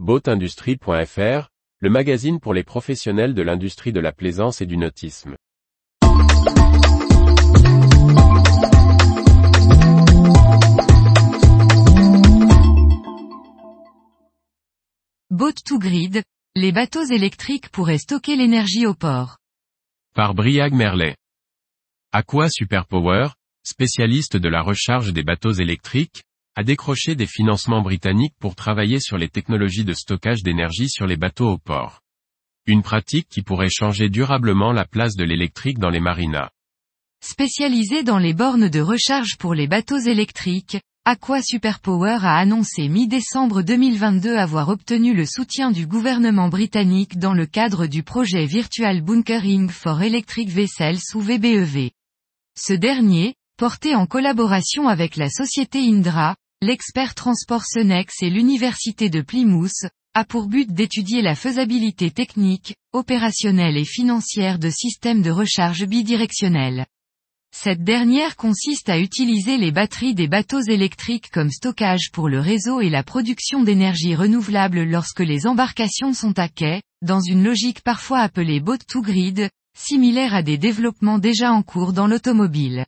Boatindustrie.fr, le magazine pour les professionnels de l'industrie de la plaisance et du nautisme. Boat to Grid, les bateaux électriques pourraient stocker l'énergie au port. Par Briag Merlet. Aqua Superpower, spécialiste de la recharge des bateaux électriques, a décroché des financements britanniques pour travailler sur les technologies de stockage d'énergie sur les bateaux au port. Une pratique qui pourrait changer durablement la place de l'électrique dans les marinas. Spécialisé dans les bornes de recharge pour les bateaux électriques, Aqua Superpower a annoncé mi-décembre 2022 avoir obtenu le soutien du gouvernement britannique dans le cadre du projet Virtual Bunkering for Electric Vessels ou VBEV. Ce dernier, porté en collaboration avec la société Indra, l'expert transport Senex et l'université de Plymouth, a pour but d'étudier la faisabilité technique, opérationnelle et financière de systèmes de recharge bidirectionnels. Cette dernière consiste à utiliser les batteries des bateaux électriques comme stockage pour le réseau et la production d'énergie renouvelable lorsque les embarcations sont à quai, dans une logique parfois appelée boat to grid, similaire à des développements déjà en cours dans l'automobile.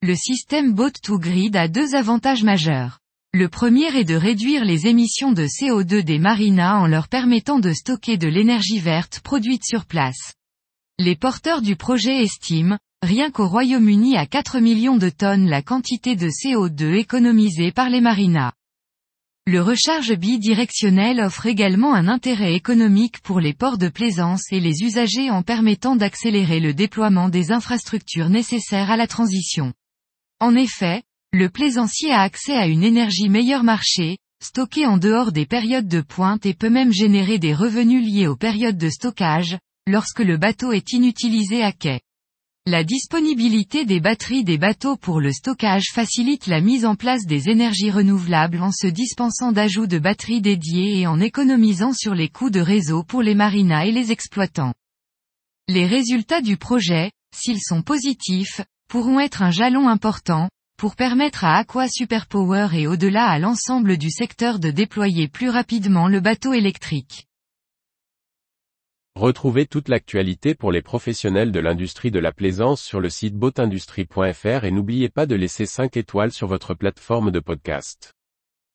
Le système boat to grid a deux avantages majeurs. Le premier est de réduire les émissions de CO2 des marinas en leur permettant de stocker de l'énergie verte produite sur place. Les porteurs du projet estiment, rien qu'au Royaume-Uni à 4 millions de tonnes la quantité de CO2 économisée par les marinas. Le recharge bidirectionnel offre également un intérêt économique pour les ports de plaisance et les usagers en permettant d'accélérer le déploiement des infrastructures nécessaires à la transition. En effet, le plaisancier a accès à une énergie meilleur marché, stockée en dehors des périodes de pointe et peut même générer des revenus liés aux périodes de stockage, lorsque le bateau est inutilisé à quai. La disponibilité des batteries des bateaux pour le stockage facilite la mise en place des énergies renouvelables en se dispensant d'ajout de batteries dédiées et en économisant sur les coûts de réseau pour les marinas et les exploitants. Les résultats du projet, s'ils sont positifs, pourront être un jalon important, pour permettre à Aqua Superpower et au-delà à l'ensemble du secteur de déployer plus rapidement le bateau électrique. Retrouvez toute l'actualité pour les professionnels de l'industrie de la plaisance sur le site boatindustrie.fr et n'oubliez pas de laisser 5 étoiles sur votre plateforme de podcast.